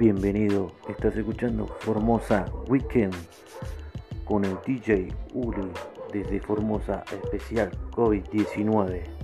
Bienvenido, estás escuchando Formosa Weekend con el DJ Uli desde Formosa Especial COVID-19.